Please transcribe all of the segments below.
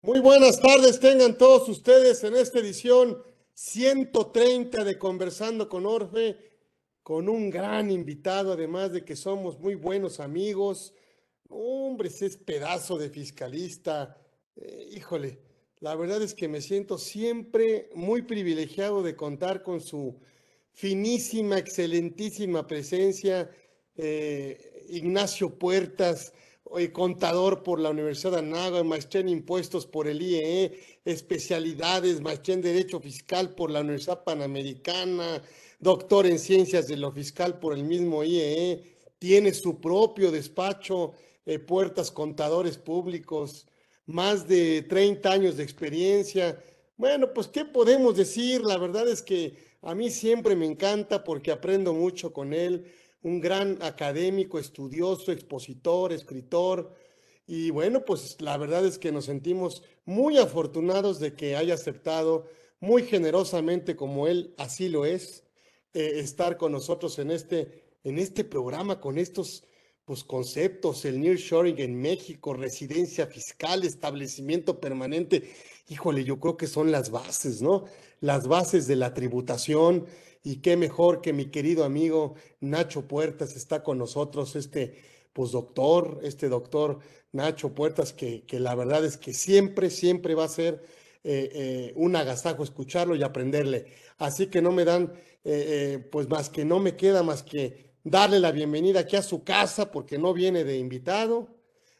Muy buenas tardes, tengan todos ustedes en esta edición 130 de Conversando con Orfe, con un gran invitado, además de que somos muy buenos amigos. Hombre, ese es pedazo de fiscalista. Eh, híjole, la verdad es que me siento siempre muy privilegiado de contar con su finísima, excelentísima presencia. Eh, Ignacio Puertas, contador por la Universidad de Anáhuac, maestría en impuestos por el IEE, especialidades, maestría en Derecho Fiscal por la Universidad Panamericana, doctor en Ciencias de lo Fiscal por el mismo IEE, tiene su propio despacho, eh, Puertas Contadores Públicos, más de 30 años de experiencia. Bueno, pues, ¿qué podemos decir? La verdad es que a mí siempre me encanta porque aprendo mucho con él un gran académico, estudioso, expositor, escritor. Y bueno, pues la verdad es que nos sentimos muy afortunados de que haya aceptado muy generosamente, como él así lo es, eh, estar con nosotros en este, en este programa con estos pues, conceptos, el nearshoring en México, residencia fiscal, establecimiento permanente. Híjole, yo creo que son las bases, ¿no? Las bases de la tributación, y qué mejor que mi querido amigo Nacho Puertas está con nosotros, este pues doctor, este doctor Nacho Puertas, que, que la verdad es que siempre, siempre va a ser eh, eh, un agasajo escucharlo y aprenderle. Así que no me dan, eh, pues más que no me queda más que darle la bienvenida aquí a su casa, porque no viene de invitado,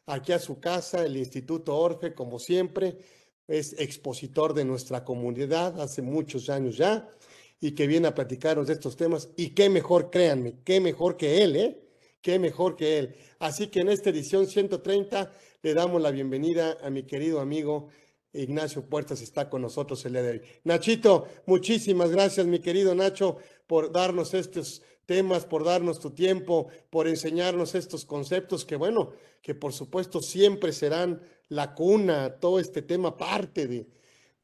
aquí a su casa, el Instituto Orfe, como siempre, es expositor de nuestra comunidad hace muchos años ya y que viene a platicarnos de estos temas. Y qué mejor, créanme, qué mejor que él, ¿eh? Qué mejor que él. Así que en esta edición 130 le damos la bienvenida a mi querido amigo Ignacio Puertas, está con nosotros el día de hoy. Nachito, muchísimas gracias, mi querido Nacho, por darnos estos temas, por darnos tu tiempo, por enseñarnos estos conceptos que, bueno, que por supuesto siempre serán la cuna, todo este tema parte de,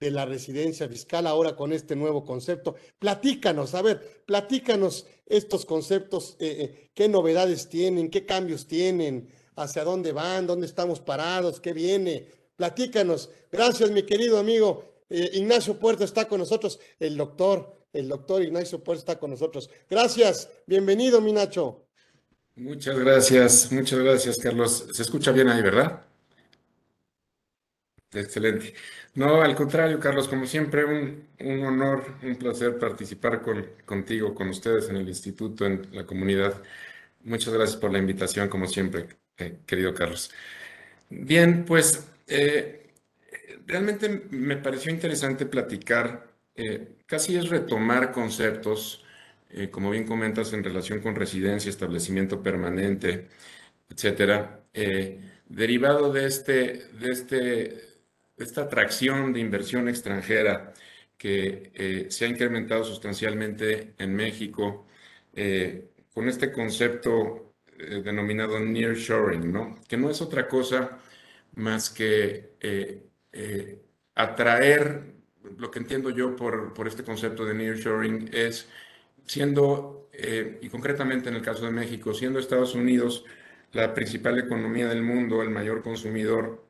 de la residencia fiscal ahora con este nuevo concepto. Platícanos, a ver, platícanos estos conceptos, eh, eh, qué novedades tienen, qué cambios tienen, hacia dónde van, dónde estamos parados, qué viene. Platícanos. Gracias, mi querido amigo. Eh, Ignacio Puerto está con nosotros, el doctor, el doctor Ignacio Puerto está con nosotros. Gracias, bienvenido, mi Nacho. Muchas gracias, muchas gracias, Carlos. Se escucha bien ahí, ¿verdad? Excelente. No, al contrario, Carlos, como siempre, un, honor, un placer participar con, contigo, con ustedes en el instituto, en la comunidad. Muchas gracias por la invitación, como siempre, eh, querido Carlos. Bien, pues eh, realmente me pareció interesante platicar, eh, casi es retomar conceptos, como bien comentas, en relación con residencia, establecimiento permanente, etcétera, derivado de este, de este esta atracción de inversión extranjera que eh, se ha incrementado sustancialmente en México eh, con este concepto eh, denominado nearshoring, ¿no? que no es otra cosa más que atraer, lo que entiendo yo por, por este concepto de nearshoring es siendo, y concretamente en el caso de México, siendo Estados Unidos la principal economía del mundo, el mayor consumidor,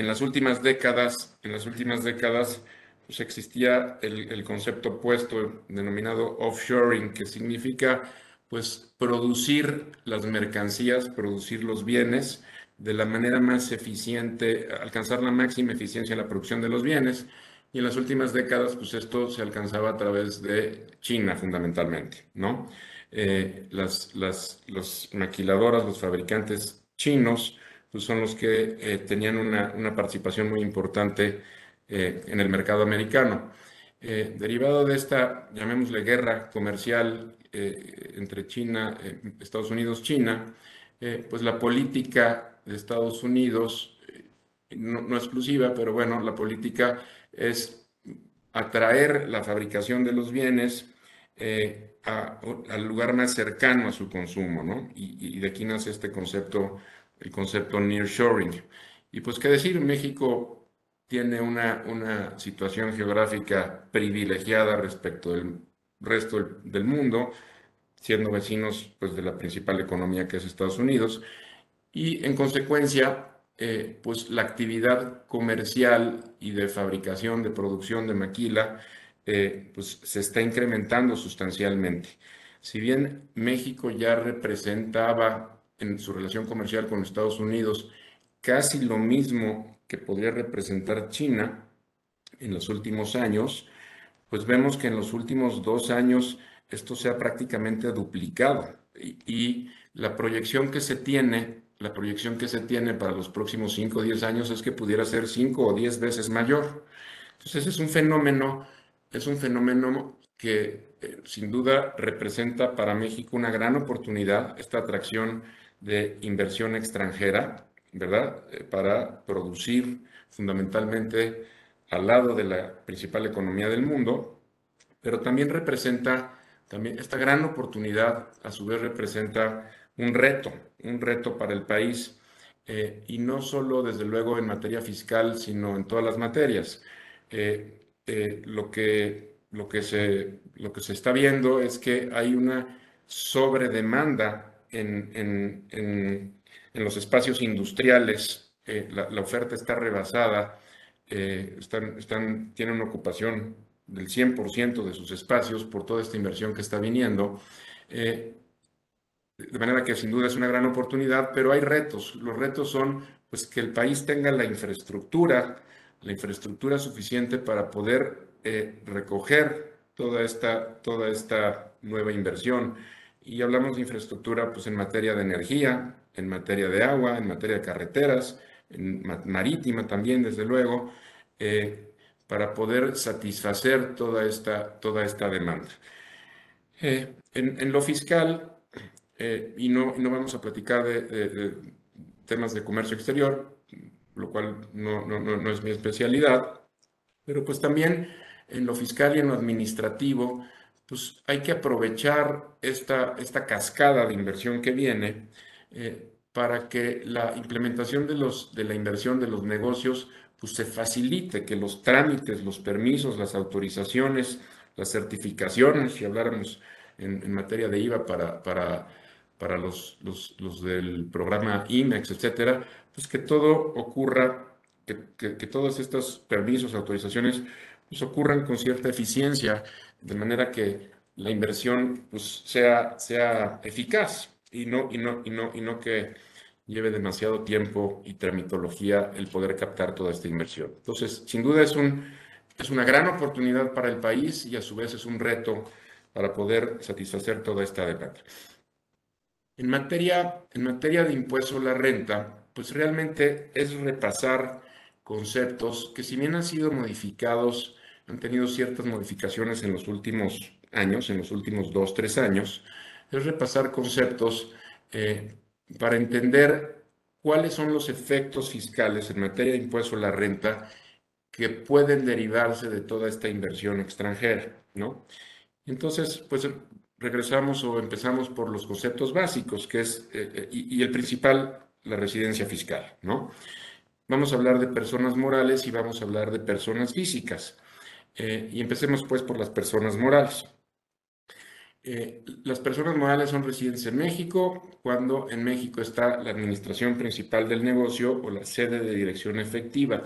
en las últimas décadas, en las últimas décadas, pues existía el, concepto opuesto denominado offshoring, que significa pues producir las mercancías, producir los bienes de la manera más eficiente, alcanzar la máxima eficiencia en la producción de los bienes. Y en las últimas décadas, pues esto se alcanzaba a través de China fundamentalmente, ¿no? Eh, las, las maquiladoras, los fabricantes chinos, pues son los que eh, tenían una, participación muy importante eh, en el mercado americano. Eh, derivado de esta, llamémosle guerra comercial entre China, Estados Unidos, China, pues la política de Estados Unidos, no, exclusiva, pero bueno, la política es atraer la fabricación de los bienes al lugar más cercano a su consumo, ¿no? Y de aquí nace este concepto el concepto nearshoring. Y pues qué decir, México tiene una, una situación geográfica privilegiada respecto del resto del, mundo, siendo vecinos pues, de la principal economía que es Estados Unidos, y en consecuencia eh, pues la actividad comercial y de fabricación, de producción de maquila, eh, pues se está incrementando sustancialmente. Si bien México ya representaba en su relación comercial con Estados Unidos casi lo mismo que podría representar China en los últimos años, pues vemos que en los últimos dos años esto se ha prácticamente duplicado y, la proyección que se tiene, la proyección que se tiene para los próximos 5 o 10 años es que pudiera ser 5 o 10 veces mayor. Entonces es un fenómeno, es un fenómeno que eh, sin duda representa para México una gran oportunidad, esta atracción de inversión extranjera, ¿verdad? Eh, para producir fundamentalmente al lado de la principal economía del mundo, pero también representa, también esta gran oportunidad a su vez representa un reto, un reto para el país, eh, y no solo desde luego en materia fiscal, sino en todas las materias. Eh, lo, que, lo, que se, lo que se está viendo es que hay una sobredemanda en, en, en, en los espacios industriales, la, la, oferta está rebasada, están, están, tienen una ocupación del 100% de sus espacios por toda esta inversión que está viniendo. Eh, de manera que sin duda es una gran oportunidad, pero hay retos. Los retos son pues, que el país tenga la infraestructura, la infraestructura suficiente para poder eh, recoger toda esta, toda esta nueva inversión. Y hablamos de infraestructura pues, en materia de energía, en materia de agua, en materia de carreteras, en marítima también, desde luego, eh, para poder satisfacer toda esta, toda esta demanda. Eh, en, lo fiscal, eh, y, no, no vamos a platicar de, temas de comercio exterior, lo cual no, no, no, es mi especialidad, pero pues también en lo fiscal y en lo administrativo, pues hay que aprovechar esta, esta cascada de inversión que viene para que la implementación de, los, de la inversión de los negocios pues se facilite, que los trámites, los permisos, las autorizaciones, las certificaciones, si habláramos en, materia de IVA para, para, para los, los, los, del programa IMEX, etcétera, pues que todo ocurra, que, que, todos estos permisos, autorizaciones, pues ocurran con cierta eficiencia, de manera que la inversión pues sea, sea eficaz y no, y no, y no, y no que lleve demasiado tiempo y tramitología el poder captar toda esta inversión. Entonces, sin duda es, un, es una gran oportunidad para el país y a su vez es un reto para poder satisfacer toda esta demanda. En materia, en materia de impuesto a la renta, pues realmente es repasar conceptos que si bien han sido modificados, han tenido ciertas modificaciones en los últimos años, en los últimos dos, tres años, es repasar conceptos eh, para entender cuáles son los efectos fiscales en materia de impuesto a la renta que pueden derivarse de toda esta inversión extranjera, ¿no? Entonces, pues regresamos o empezamos por los conceptos básicos, que es, eh, eh, y, el principal, la residencia fiscal, ¿no? Vamos a hablar de personas morales y vamos a hablar de personas físicas. Eh, y empecemos pues por las personas morales. Eh, las personas morales son residentes en México cuando en México está la administración principal del negocio o la sede de dirección efectiva.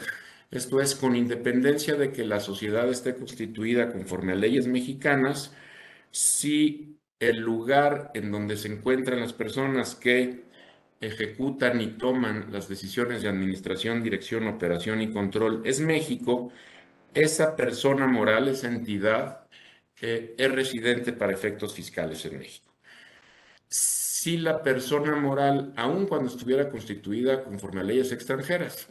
Esto es, con independencia de que la sociedad esté constituida conforme a leyes mexicanas, si el lugar en donde se encuentran las personas que ejecutan y toman las decisiones de administración, dirección, operación y control es México, esa persona moral, esa entidad, es residente para efectos fiscales en México. Si la persona moral, aun cuando estuviera constituida conforme a leyes extranjeras,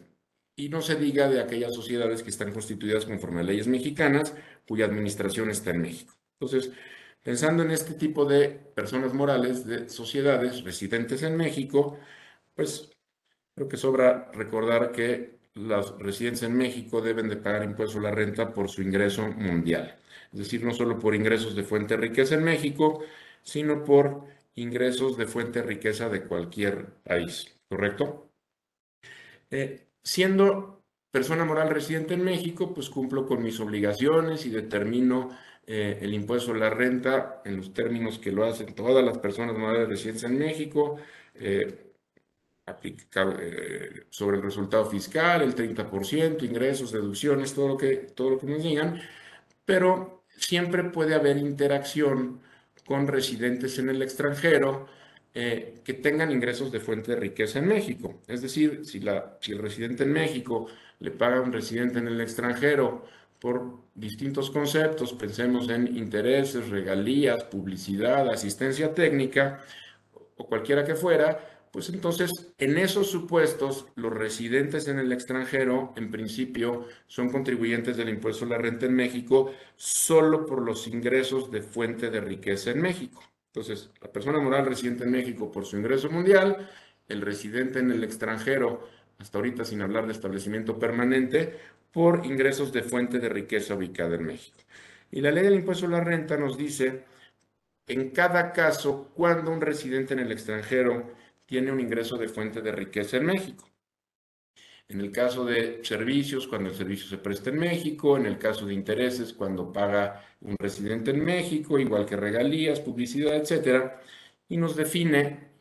y no se diga de aquellas sociedades que están constituidas conforme a leyes mexicanas, cuya administración está en México. Entonces, pensando en este tipo de personas morales, de sociedades residentes en México, pues creo que sobra recordar que los residentes en México deben de pagar impuesto a la renta por su ingreso mundial es decir, no solo por ingresos de fuente de riqueza en México, sino por ingresos de fuente de riqueza de cualquier país, ¿correcto? Eh, siendo persona moral residente en México, pues cumplo con mis obligaciones y determino eh, el impuesto a la renta en los términos que lo hacen todas las personas morales residentes en México, eh, eh, sobre el resultado fiscal, el 30%, ingresos, deducciones, todo lo que, todo lo que nos digan, pero siempre puede haber interacción con residentes en el extranjero eh, que tengan ingresos de fuente de riqueza en México. Es decir, si, la, si el residente en México le paga a un residente en el extranjero por distintos conceptos, pensemos en intereses, regalías, publicidad, asistencia técnica o cualquiera que fuera, pues entonces, en esos supuestos, los residentes en el extranjero, en principio, son contribuyentes del impuesto a la renta en México solo por los ingresos de fuente de riqueza en México. Entonces, la persona moral residente en México por su ingreso mundial, el residente en el extranjero, hasta ahorita sin hablar de establecimiento permanente, por ingresos de fuente de riqueza ubicada en México. Y la ley del impuesto a la renta nos dice, en cada caso, cuando un residente en el extranjero tiene un ingreso de fuente de riqueza en México. En el caso de servicios, cuando el servicio se presta en México, en el caso de intereses, cuando paga un residente en México, igual que regalías, publicidad, etcétera, y nos define,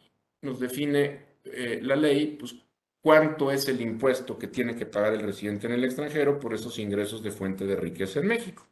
nos define eh, la ley, pues cuánto es el impuesto que tiene que pagar el residente en el extranjero por esos ingresos de fuente de riqueza en México.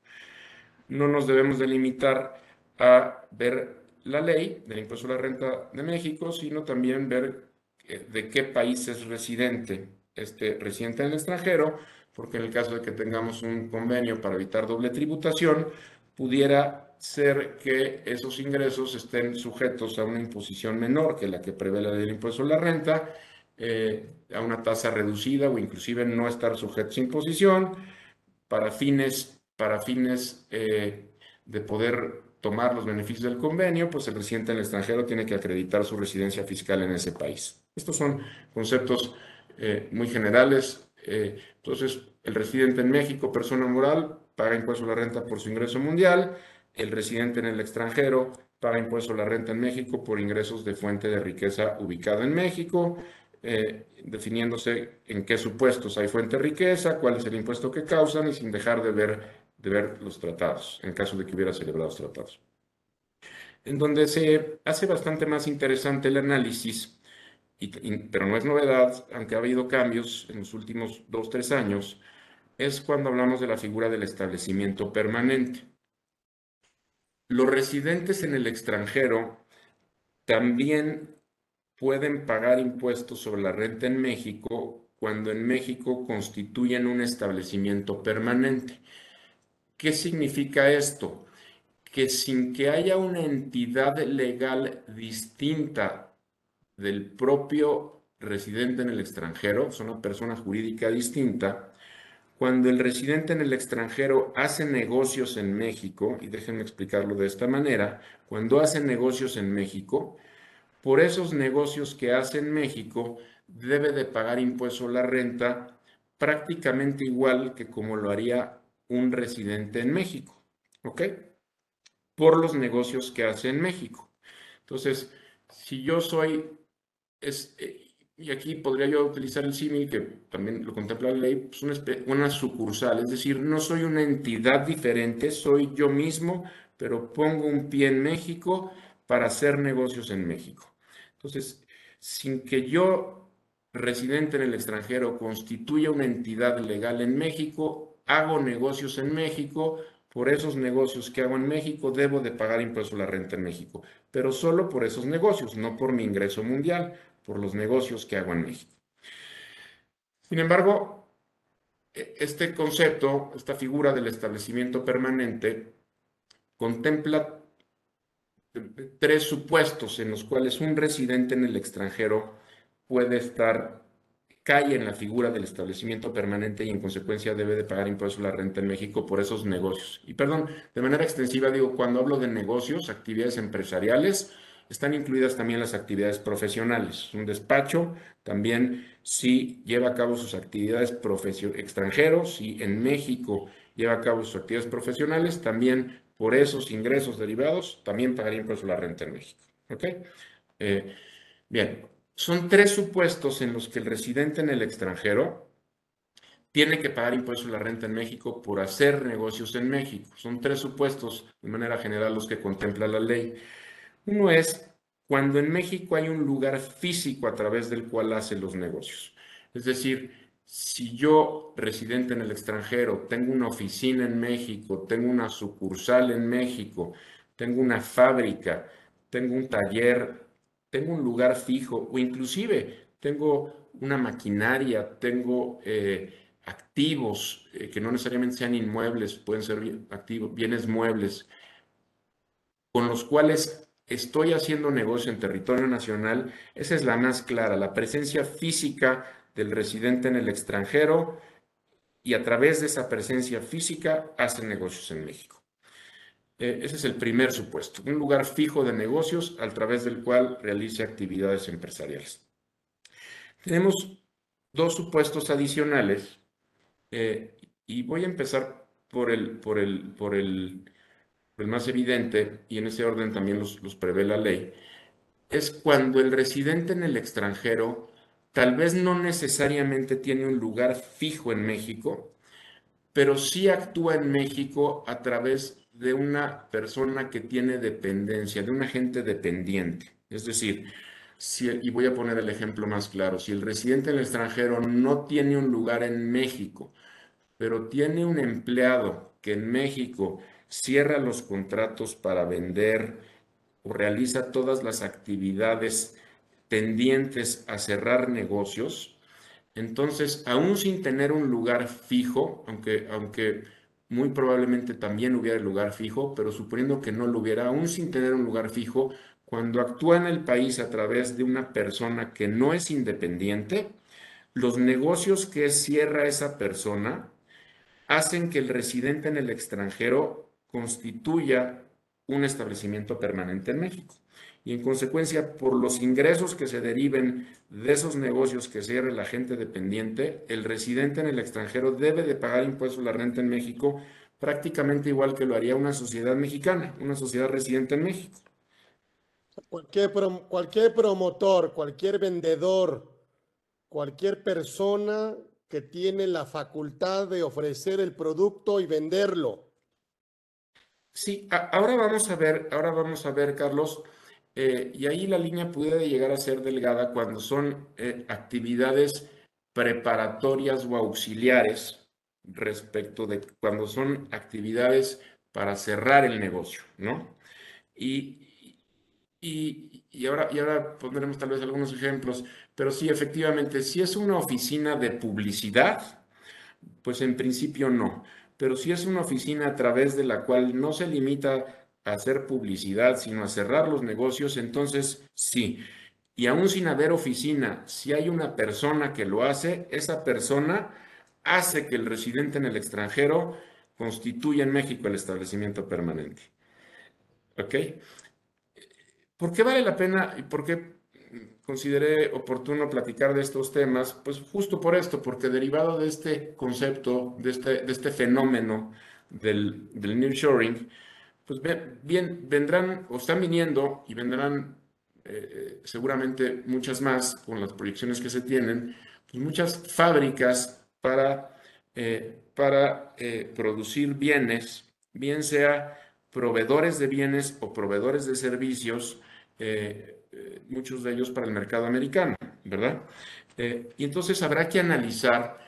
No nos debemos delimitar a ver la ley del impuesto a la renta de México, sino también ver eh, de qué país es residente este residente en el extranjero, porque en el caso de que tengamos un convenio para evitar doble tributación, pudiera ser que esos ingresos estén sujetos a una imposición menor que la que prevé la ley del impuesto a la renta, eh, a una tasa reducida o inclusive no estar sujetos a imposición para fines, para fines eh, de poder tomar los beneficios del convenio, pues el residente en el extranjero tiene que acreditar su residencia fiscal en ese país. Estos son conceptos eh, muy generales. Eh, entonces, el residente en México, persona moral, paga impuesto a la renta por su ingreso mundial. El residente en el extranjero paga impuesto a la renta en México por ingresos de fuente de riqueza ubicada en México. Eh, definiéndose en qué supuestos hay fuente de riqueza, cuál es el impuesto que causan y sin dejar de ver de ver los tratados, en caso de que hubiera celebrado tratados. En donde se hace bastante más interesante el análisis, pero no es novedad, aunque ha habido cambios en los últimos dos, tres años, es cuando hablamos de la figura del establecimiento permanente. Los residentes en el extranjero también pueden pagar impuestos sobre la renta en México cuando en México constituyen un establecimiento permanente. ¿Qué significa esto? Que sin que haya una entidad legal distinta del propio residente en el extranjero, es una persona jurídica distinta, cuando el residente en el extranjero hace negocios en México, y déjenme explicarlo de esta manera, cuando hace negocios en México, por esos negocios que hace en México, debe de pagar impuesto a la renta prácticamente igual que como lo haría un residente en México, ¿ok? Por los negocios que hace en México. Entonces, si yo soy, es, eh, y aquí podría yo utilizar el símil que también lo contempla la ley, pues una, una sucursal, es decir, no soy una entidad diferente, soy yo mismo, pero pongo un pie en México para hacer negocios en México. Entonces, sin que yo, residente en el extranjero, constituya una entidad legal en México, hago negocios en México, por esos negocios que hago en México debo de pagar impuesto a la renta en México, pero solo por esos negocios, no por mi ingreso mundial, por los negocios que hago en México. Sin embargo, e, este concepto, esta figura del establecimiento permanente, contempla tres supuestos en los cuales un residente en el extranjero puede estar cae en la figura del establecimiento permanente y en consecuencia debe de pagar impuestos a la renta en México por esos negocios. Y perdón, de manera extensiva digo, cuando hablo de negocios, actividades empresariales, están incluidas también las actividades profesionales. Un despacho también si lleva a cabo sus actividades extranjeros, y en México lleva a cabo sus actividades profesionales, también por esos ingresos derivados, también pagaría impuestos a la renta en México. ¿Ok? Eh, bien, son tres supuestos en los que el residente en el extranjero tiene que pagar impuestos a la renta en México por hacer negocios en México. Son tres supuestos de manera general los que contempla la ley. Uno es cuando en México hay un lugar físico a través del cual hace los negocios. Es decir, si yo, residente en el extranjero, tengo una oficina en México, tengo una sucursal en México, tengo una fábrica, tengo un taller, tengo un lugar fijo o inclusive tengo una maquinaria, tengo eh, activos eh, que no necesariamente sean inmuebles, pueden ser activos, bienes muebles, con los cuales estoy haciendo negocio en territorio nacional, esa es la más clara, la presencia física del residente en el extranjero y a través de esa presencia física hace negocios en México. Eh, ese es el primer supuesto, un lugar fijo de negocios a través del cual realice actividades empresariales. Tenemos dos supuestos adicionales eh, y voy a empezar por el, por el, por el, más evidente, y en ese orden también los, los prevé la ley, es cuando el residente en el extranjero tal vez no necesariamente tiene un lugar fijo en México, pero sí actúa en México a través de una persona que tiene dependencia, de un agente dependiente. Es decir, y voy a poner el ejemplo más claro, si el residente en el extranjero no tiene un lugar en México, pero tiene un empleado que en México cierra los contratos para vender o realiza todas las actividades tendientes a cerrar negocios, entonces, aún sin tener un lugar fijo, aunque, aunque muy probablemente también hubiera el lugar fijo, pero suponiendo que no lo hubiera, aún sin tener un lugar fijo, cuando actúa en el país a través de una persona que no es independiente, los negocios que cierra esa persona hacen que el residente en el extranjero constituya un establecimiento permanente en México. Y en consecuencia, por los ingresos que se deriven de esos negocios que cierre la gente dependiente, el residente en el extranjero debe de pagar impuestos a la renta en México prácticamente igual que lo haría una sociedad mexicana, una sociedad residente en México. Cualquier, cualquier promotor, cualquier vendedor, cualquier persona que tiene la facultad de ofrecer el producto y venderlo. Sí, ahora vamos a ver, ahora vamos a ver, Carlos, eh, y ahí la línea puede llegar a ser delgada cuando son eh, actividades preparatorias o auxiliares respecto de cuando son actividades para cerrar el negocio, ¿no? Y, y, ahora, y ahora pondremos tal vez algunos ejemplos, pero sí, efectivamente, si es una oficina de publicidad, pues en principio no. Pero si es una oficina a través de la cual no se limita a hacer publicidad, sino a cerrar los negocios, entonces sí. Y aún sin haber oficina, si hay una persona que lo hace, esa persona hace que el residente en el extranjero constituya en México el establecimiento permanente. ¿Ok? ¿Por qué vale la pena y por qué consideré oportuno platicar de estos temas? Pues justo por esto, porque derivado de este concepto, de este, de este fenómeno del, del nearshoring, pues bien, vendrán o están viniendo y vendrán eh, seguramente muchas más con las proyecciones que se tienen, pues muchas fábricas para, eh, para eh, producir bienes, bien sea proveedores de bienes o proveedores de servicios, eh, eh, muchos de ellos para el mercado americano, ¿verdad? Eh, y entonces habrá que analizar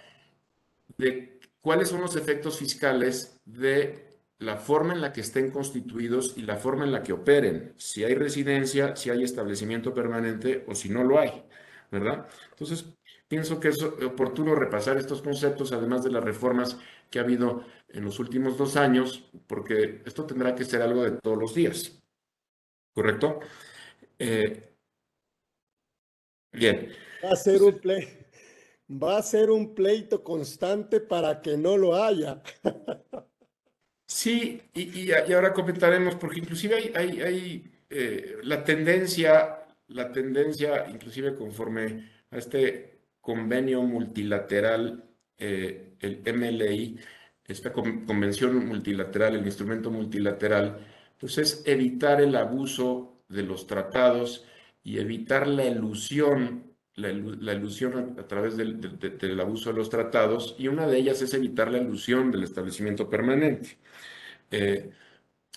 de cuáles son los efectos fiscales de la forma en la que estén constituidos y la forma en la que operen, si hay residencia, si hay establecimiento permanente o si no lo hay, ¿verdad? Entonces, pienso que es oportuno repasar estos conceptos, además de las reformas que ha habido en los últimos dos años, porque esto tendrá que ser algo de todos los días, ¿correcto? Eh, bien. Va a ser un va a ser un pleito constante para que no lo haya. Sí, y, ahora comentaremos, porque inclusive hay, hay, eh, la tendencia, la tendencia, inclusive conforme a este convenio multilateral, eh, el MLI, esta convención multilateral, el instrumento multilateral, pues es evitar el abuso de los tratados y evitar la ilusión, la, ilusión a, través del, abuso de los tratados, y una de ellas es evitar la ilusión del establecimiento permanente. Eh,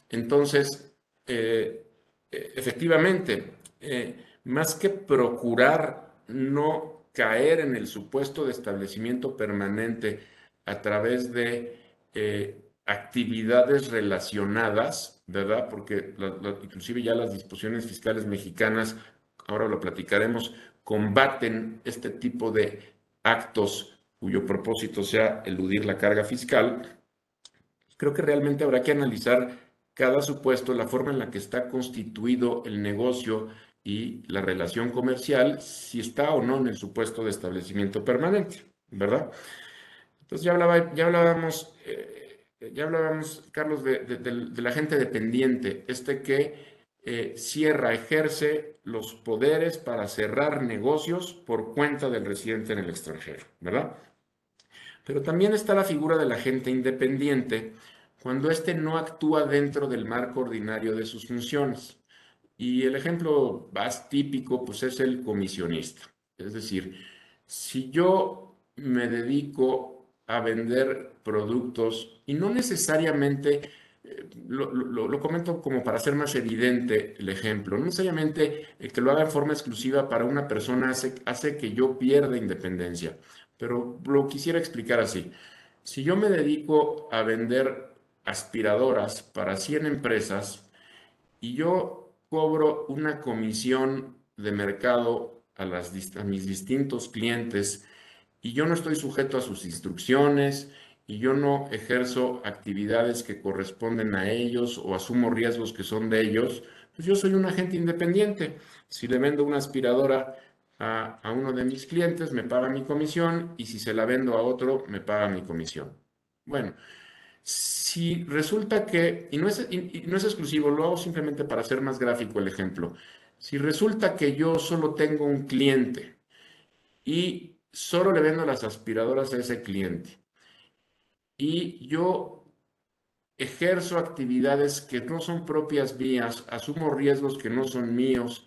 entonces, eh, efectivamente, eh, más que procurar no caer en el supuesto de establecimiento permanente a través de actividades relacionadas, ¿verdad? Porque inclusive ya las disposiciones fiscales mexicanas, ahora lo platicaremos, combaten este tipo de actos cuyo propósito sea eludir la carga fiscal, creo que realmente habrá que analizar cada supuesto, la forma en la que está constituido el negocio y la relación comercial, si está o no en el supuesto de establecimiento permanente, ¿verdad? Entonces ya, hablaba, ya hablábamos, eh, ya hablábamos, Carlos, de, la gente dependiente, este que eh, cierra, ejerce los poderes para cerrar negocios por cuenta del residente en el extranjero, ¿verdad? Pero también está la figura del agente independiente cuando éste no actúa dentro del marco ordinario de sus funciones. Y el ejemplo más típico pues, es el comisionista. Es decir, si yo me dedico a vender productos y no necesariamente, eh, lo, comento como para hacer más evidente el ejemplo, no necesariamente el que lo haga en forma exclusiva para una persona hace, hace que yo pierda independencia, pero lo quisiera explicar así. Si yo me dedico a vender aspiradoras para 100 empresas y yo cobro una comisión de mercado a mis distintos clientes y yo no estoy sujeto a sus instrucciones y yo no ejerzo actividades que corresponden a ellos o asumo riesgos que son de ellos, pues yo soy un agente independiente. Si le vendo una aspiradora a, a, uno de mis clientes, me paga mi comisión y si se la vendo a otro, me paga mi comisión. Bueno, si resulta que, y no, es, no es exclusivo, lo hago simplemente para hacer más gráfico el ejemplo, si resulta que yo solo tengo un cliente y solo le vendo las aspiradoras a ese cliente y yo ejerzo actividades que no son propias mías, asumo riesgos que no son míos,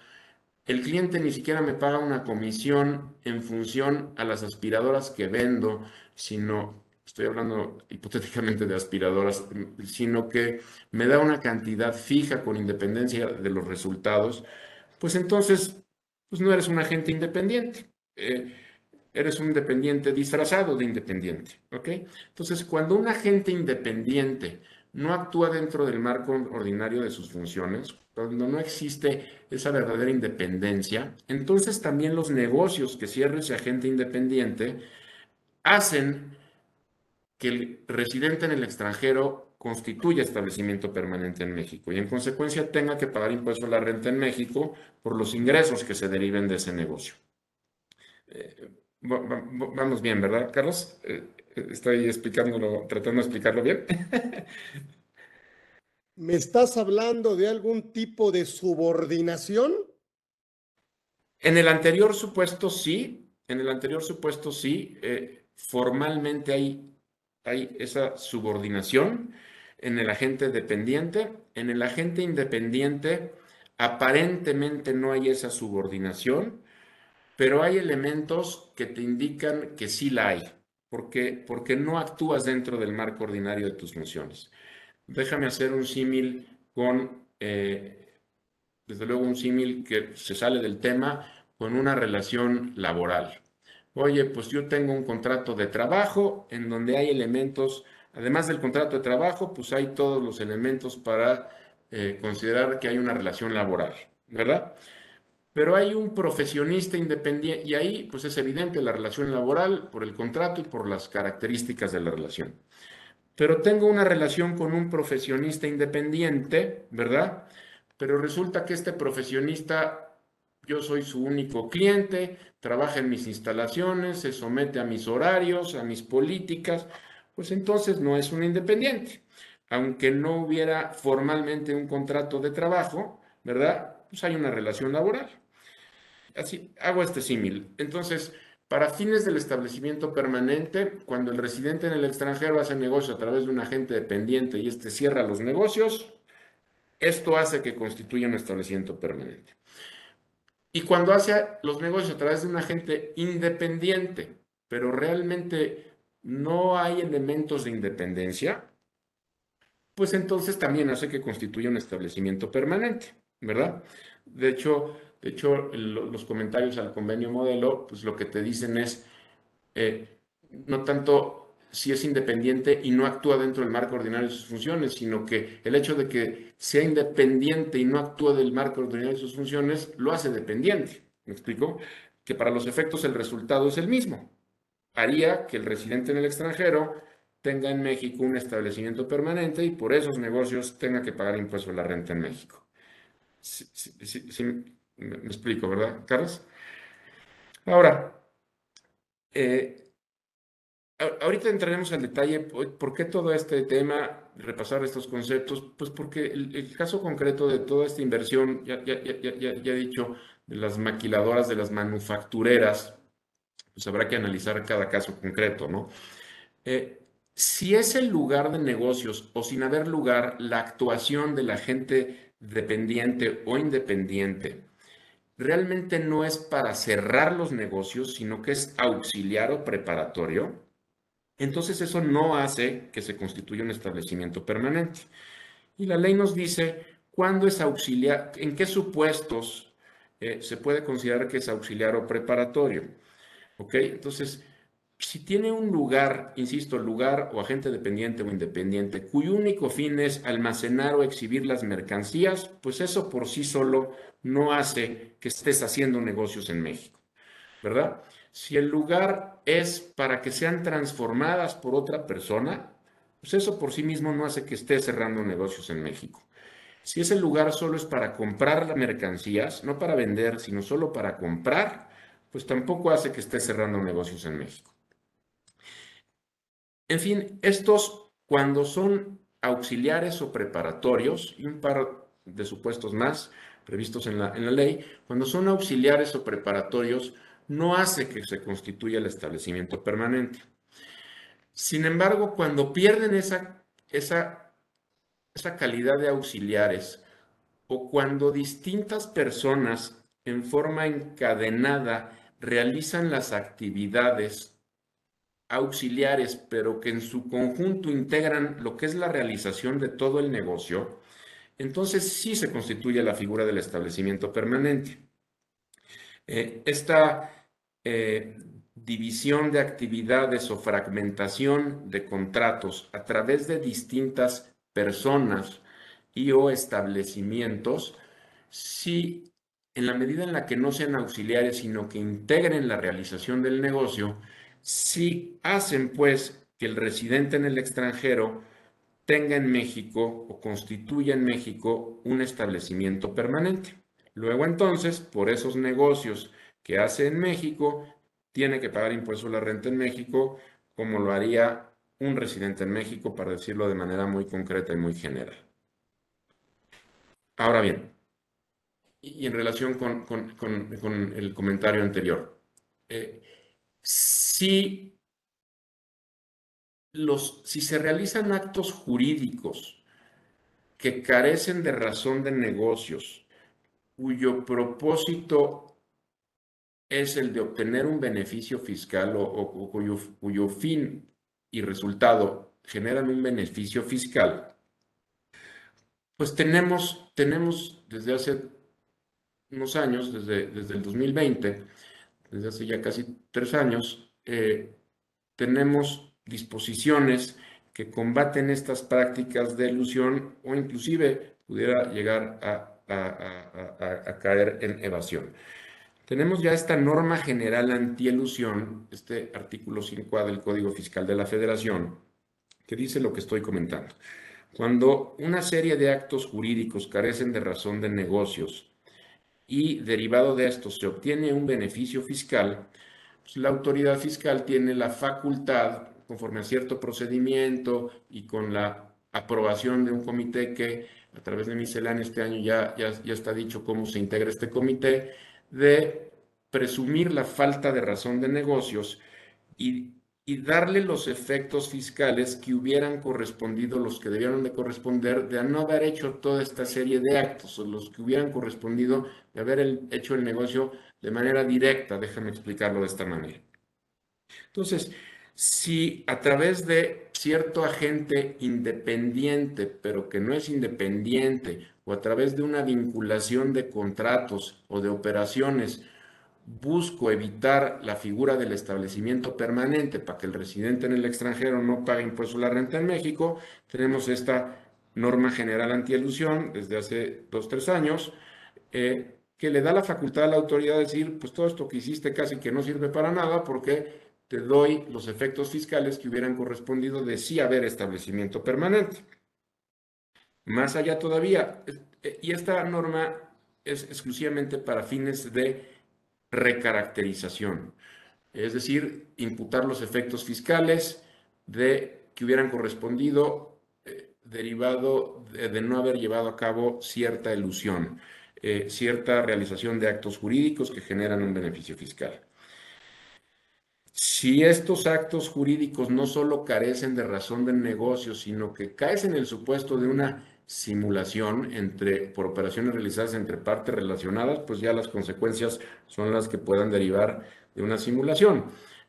el cliente ni siquiera me paga una comisión en función a las aspiradoras que vendo, sino estoy hablando hipotéticamente de aspiradoras, sino que me da una cantidad fija con independencia de los resultados, pues entonces pues no eres un agente independiente. Eh, eres un dependiente disfrazado de independiente, ¿ok? Entonces, cuando un agente independiente no actúa dentro del marco ordinario de sus funciones, cuando no existe esa verdadera independencia, entonces también los negocios que cierre ese agente independiente hacen que el residente en el extranjero constituya establecimiento permanente en México y en consecuencia tenga que pagar impuesto a la renta en México por los ingresos que se deriven de ese negocio. Eh, vamos bien, ¿verdad, Carlos? Eh, estoy explicándolo, tratando de explicarlo bien. ¿Me estás hablando de algún tipo de subordinación? En el anterior supuesto sí, en el anterior supuesto sí, eh, formalmente hay hay esa subordinación en el agente dependiente. En el agente independiente aparentemente no hay esa subordinación, pero hay elementos que te indican que sí la hay, porque, porque no actúas dentro del marco ordinario de tus funciones. Déjame hacer un símil con, eh, desde luego, un símil que se sale del tema con una relación laboral oye, pues yo tengo un contrato de trabajo en donde hay elementos, además del contrato de trabajo, pues hay todos los elementos para eh, considerar que hay una relación laboral, ¿verdad? Pero hay un profesionista independiente y ahí pues es evidente la relación laboral por el contrato y por las características de la relación. Pero tengo una relación con un profesionista independiente, ¿verdad? Pero resulta que este profesionista yo soy su único cliente, trabaja en mis instalaciones, se somete a mis horarios, a mis políticas, pues entonces no es un independiente. Aunque no hubiera formalmente un contrato de trabajo, ¿verdad? Pues hay una relación laboral. Así, hago este símil. Entonces, para fines del establecimiento permanente, cuando el residente en el extranjero hace negocio a través de un agente dependiente y este cierra los negocios, esto hace que constituya un establecimiento permanente. Y cuando hace los negocios a través de un agente independiente, pero realmente no hay elementos de independencia, pues entonces también hace que constituya un establecimiento permanente, ¿verdad? De hecho, De hecho, los comentarios al convenio modelo, pues lo que te dicen es, eh, no tanto si es independiente y no actúa dentro del marco ordinario de sus funciones, sino que el hecho de que sea independiente y no actúa del marco ordinario de sus funciones lo hace dependiente. ¿Me explico? Que para los efectos el resultado es el mismo. Haría que el residente en el extranjero tenga en México un establecimiento permanente y por esos negocios tenga que pagar impuesto a la renta en México. Sí, me explico, ¿verdad, Carlos? Ahora, eh, Ahorita entraremos al detalle por qué todo este tema, repasar estos conceptos, pues porque el, caso concreto de toda esta inversión, ya, ya, he dicho, de las maquiladoras, de las manufactureras, pues habrá que analizar cada caso concreto, ¿no? Eh, si es el lugar de negocios o sin haber lugar la actuación de la gente dependiente o independiente, realmente no es para cerrar los negocios, sino que es auxiliar o preparatorio, entonces eso no hace que se constituya un establecimiento permanente. Y la ley nos dice cuándo es auxiliar, en qué supuestos eh, se puede considerar que es auxiliar o preparatorio. ¿Ok? Entonces, si tiene un lugar, insisto, lugar o agente dependiente o independiente, cuyo único fin es almacenar o exhibir las mercancías, pues eso por sí solo no hace que estés haciendo negocios en México, ¿verdad? Si el lugar es para que sean transformadas por otra persona, pues eso por sí mismo no hace que esté cerrando negocios en México. Si ese lugar solo es para comprar las mercancías, no para vender, sino solo para comprar, pues tampoco hace que esté cerrando negocios en México. En fin, estos cuando son auxiliares o preparatorios, y un par de supuestos más previstos en la, ley, cuando son auxiliares o preparatorios, no hace que se constituya el establecimiento permanente. Sin embargo, cuando pierden esa, esa, esa calidad de auxiliares o cuando distintas personas en forma encadenada realizan las actividades auxiliares, pero que en su conjunto integran lo que es la realización de todo el negocio, entonces sí se constituye la figura del establecimiento permanente. Eh, esta eh, división de actividades o fragmentación de contratos a través de distintas personas y o establecimientos, si en la medida en la que no sean auxiliares, sino que integren la realización del negocio, si hacen pues que el residente en el extranjero tenga en México o constituya en México un establecimiento permanente. Luego entonces, por esos negocios que hace en México tiene que pagar impuesto a la renta en México como lo haría un residente en México, para decirlo de manera muy concreta y muy general. Ahora bien, y en relación con, el comentario anterior, eh, si, los, si se realizan actos jurídicos que carecen de razón de negocios, cuyo propósito es el de obtener un beneficio fiscal o, cuyo, fin y resultado generan un beneficio fiscal, pues tenemos, tenemos desde hace unos años, desde, desde el 2020, desde hace ya casi tres años, eh, tenemos disposiciones que combaten estas prácticas de ilusión o inclusive pudiera llegar a caer en evasión. Tenemos ya esta norma general antielusión, este artículo 5A del Código Fiscal de la Federación, que dice lo que estoy comentando. Cuando una serie de actos jurídicos carecen de razón de negocios y derivado de esto se obtiene un beneficio fiscal, pues la autoridad fiscal tiene la facultad, conforme a cierto procedimiento y con la aprobación de un comité que a través de miscelánea este año ya, ya, ya está dicho cómo se integra este comité, de presumir la falta de razón de negocios y, darle los efectos fiscales que hubieran correspondido, los que debieron de corresponder, de no haber hecho toda esta serie de actos, o los que hubieran correspondido de haber hecho el negocio de manera directa. Déjame explicarlo de esta manera. Entonces, si a través de cierto agente independiente, pero que no es independiente, o a través de una vinculación de contratos o de operaciones, busco evitar la figura del establecimiento permanente para que el residente en el extranjero no pague impuesto a la renta en México, tenemos esta norma general antielusión desde hace dos, tres años, eh, que le da la facultad a la autoridad de decir, pues todo esto que hiciste casi que no sirve para nada porque te doy los efectos fiscales que hubieran correspondido de sí haber establecimiento permanente. Más allá todavía, eh, y esta norma es exclusivamente para fines de recaracterización, es decir, imputar los efectos fiscales de que hubieran correspondido eh, derivado de, no haber llevado a cabo cierta ilusión, eh, cierta realización de actos jurídicos que generan un beneficio fiscal. Si estos actos jurídicos no solo carecen de razón del negocio, sino que caes en el supuesto de una simulación entre, por operaciones realizadas entre partes relacionadas, pues ya las consecuencias son las que puedan derivar de una simulación,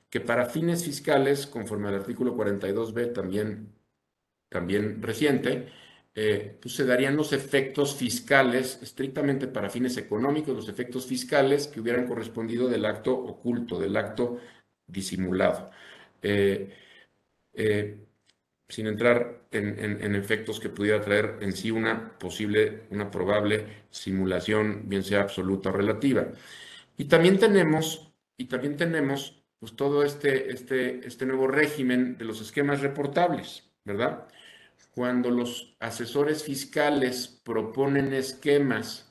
que para fines fiscales, conforme al artículo 42b también, también reciente, eh, pues se darían los efectos fiscales, estrictamente para fines económicos, los efectos fiscales que hubieran correspondido del acto oculto, del acto disimulado. Eh, eh, sin entrar en, efectos que pudiera traer en sí una posible, una probable simulación, bien sea absoluta o relativa. Y también tenemos, y también tenemos pues, todo este, este, este nuevo régimen de los esquemas reportables, ¿verdad? Cuando los asesores fiscales proponen esquemas,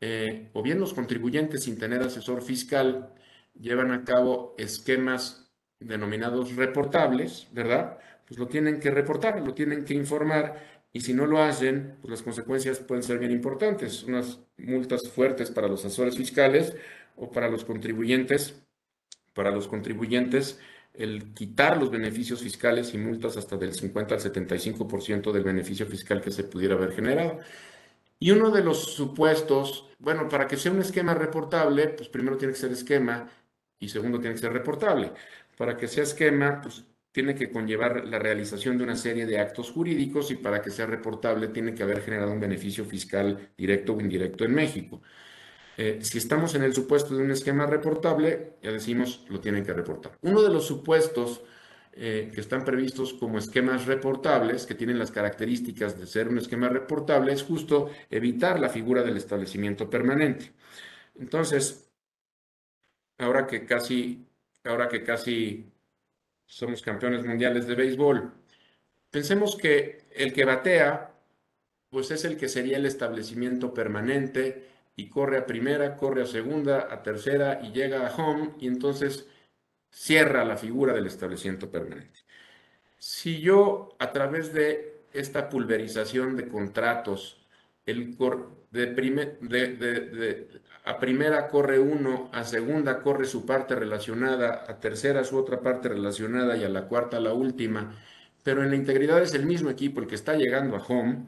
eh, o bien los contribuyentes sin tener asesor fiscal llevan a cabo esquemas denominados reportables, ¿verdad? Pues lo tienen que reportar, lo tienen que informar y si no lo hacen, pues las consecuencias pueden ser bien importantes, unas multas fuertes para los asesores fiscales o para los contribuyentes, para los contribuyentes el quitar los beneficios fiscales y multas hasta del 50 al 75% del beneficio fiscal que se pudiera haber generado. Y uno de los supuestos, bueno, para que sea un esquema reportable, pues primero tiene que ser esquema y segundo tiene que ser reportable. Para que sea esquema, pues tiene que conllevar la realización de una serie de actos jurídicos y para que sea reportable tiene que haber generado un beneficio fiscal directo o indirecto en México. Eh, si estamos en el supuesto de un esquema reportable, ya decimos, lo tienen que reportar. Uno de los supuestos eh, que están previstos como esquemas reportables, que tienen las características de ser un esquema reportable, es justo evitar la figura del establecimiento permanente. Entonces, ahora que casi, ahora que casi somos campeones mundiales de béisbol. Pensemos que el que batea, pues es el que sería el establecimiento permanente y corre a primera, corre a segunda, a tercera y llega a home y entonces cierra la figura del establecimiento permanente. Si yo a través de esta pulverización de contratos, el de, de, a primera corre uno, a segunda corre su parte relacionada, a tercera su otra parte relacionada y a la cuarta la última, pero en la integridad es el mismo equipo el que está llegando a home,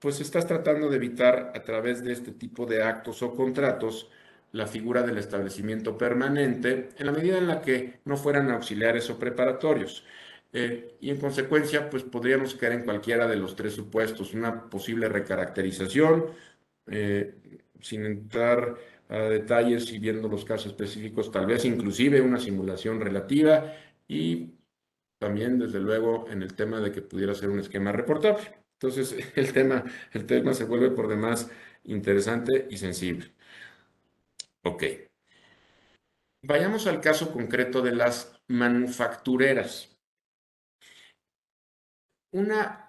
pues estás tratando de evitar a través de este tipo de actos o contratos la figura del establecimiento permanente en la medida en la que no fueran auxiliares o preparatorios. Eh, y en consecuencia, pues podríamos caer en cualquiera de los tres supuestos, una posible recaracterización, eh, sin entrar a detalles y viendo los casos específicos, tal vez inclusive una simulación relativa y también, desde luego, en el tema de que pudiera ser un esquema reportable. Entonces, el tema, el tema se vuelve por demás interesante y sensible. Ok. Vayamos al caso concreto de las manufactureras. Una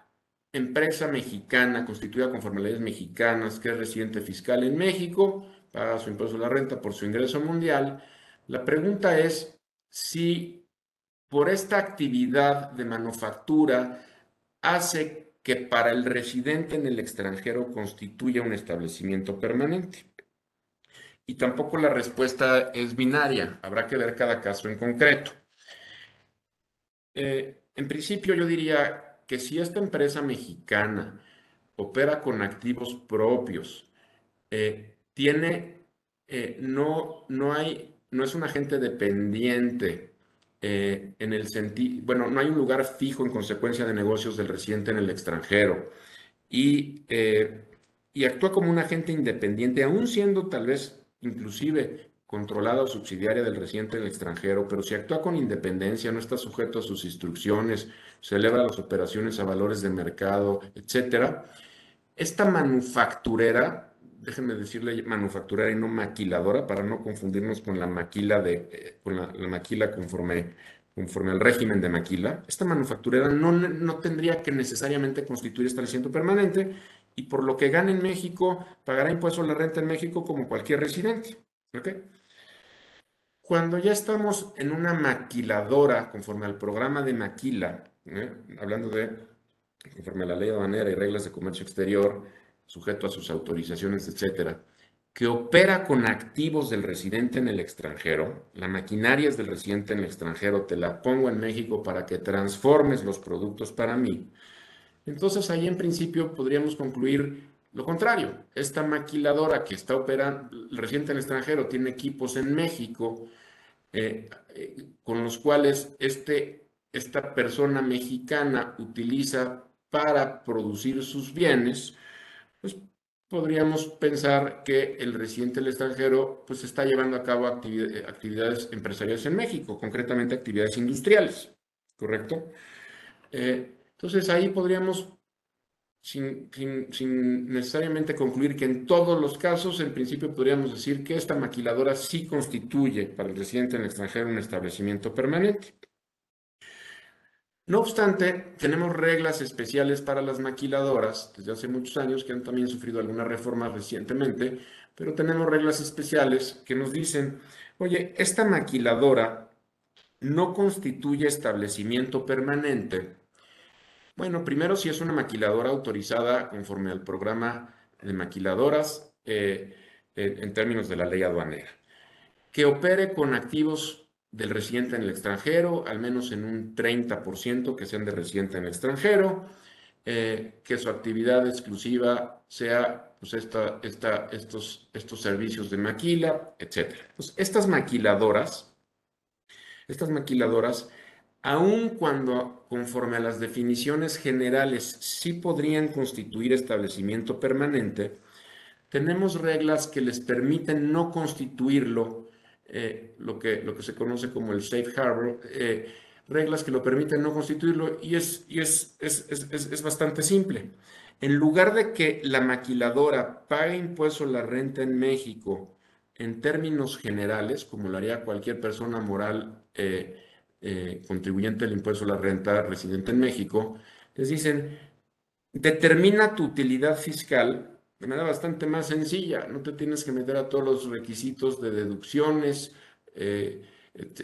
empresa mexicana constituida conforme a leyes mexicanas que es residente fiscal en México, paga su impuesto a la renta por su ingreso mundial. La pregunta es si por esta actividad de manufactura hace que para el residente en el extranjero constituya un establecimiento permanente. Y tampoco la respuesta es binaria, habrá que ver cada caso en concreto. Eh, en principio yo diría que si esta empresa mexicana opera con activos propios, eh, tiene, eh, no, no hay, no es un agente dependiente eh, en el sentido, bueno, no hay un lugar fijo en consecuencia de negocios del residente en el extranjero. Y, y actúa como un agente independiente, aún siendo tal vez inclusive controlada o subsidiaria del residente en el extranjero, pero si actúa con independencia, no está sujeto a sus instrucciones, celebra las operaciones a valores de mercado, etcétera, esta manufacturera, déjenme decirle manufacturera y no maquiladora, para no confundirnos con la maquila, de, eh, con la, maquila conforme, conforme al régimen de maquila, esta manufacturera no, no tendría que necesariamente constituir establecimiento permanente y por lo que gane en México, pagará impuesto a la renta en México como cualquier residente. Cuando ya estamos en una maquiladora, conforme al programa de maquila, ¿eh? hablando de conforme a la ley aduanera y reglas de comercio exterior, sujeto a sus autorizaciones, etcétera, que opera con activos del residente en el extranjero, la maquinaria es del residente en el extranjero, te la pongo en México para que transformes los productos para mí, entonces ahí en principio podríamos concluir lo contrario. Esta maquiladora que está operando, el residente en el extranjero, tiene equipos en México eh, eh, con los cuales este, esta persona mexicana utiliza para producir sus bienes, pues podríamos pensar que el residente del extranjero pues está llevando a cabo actividades empresariales en México, concretamente actividades industriales, ¿correcto? Eh, entonces ahí podríamos, sin, necesariamente concluir que en todos los casos, en principio podríamos decir que esta maquiladora sí constituye para el residente en el extranjero un establecimiento permanente. No obstante, tenemos reglas especiales para las maquiladoras desde hace muchos años que han también sufrido algunas reformas recientemente, pero tenemos reglas especiales que nos dicen, oye, esta maquiladora no constituye establecimiento permanente. Bueno, primero si es una maquiladora autorizada conforme al programa de maquiladoras eh, en términos de la ley aduanera, que opere con activos del residente en el extranjero, al menos en un 30% que sean de residente en el extranjero, eh, que su actividad exclusiva sea pues, esta, esta, estos, estos servicios de maquila, etc. Pues, estas maquiladoras, estas maquiladoras, aun cuando conforme a las definiciones generales sí podrían constituir establecimiento permanente, tenemos reglas que les permiten no constituirlo eh, lo, que, lo que se conoce como el safe harbor, eh, reglas que lo permiten no constituirlo y, es, y es, es, es, bastante simple. En lugar de que la maquiladora pague impuesto la renta en México en términos generales, como lo haría cualquier persona moral eh, contribuyente al impuesto a la renta residente en México, les dicen, determina tu utilidad fiscal de manera bastante más sencilla. No te tienes que meter a todos los requisitos de deducciones, eh,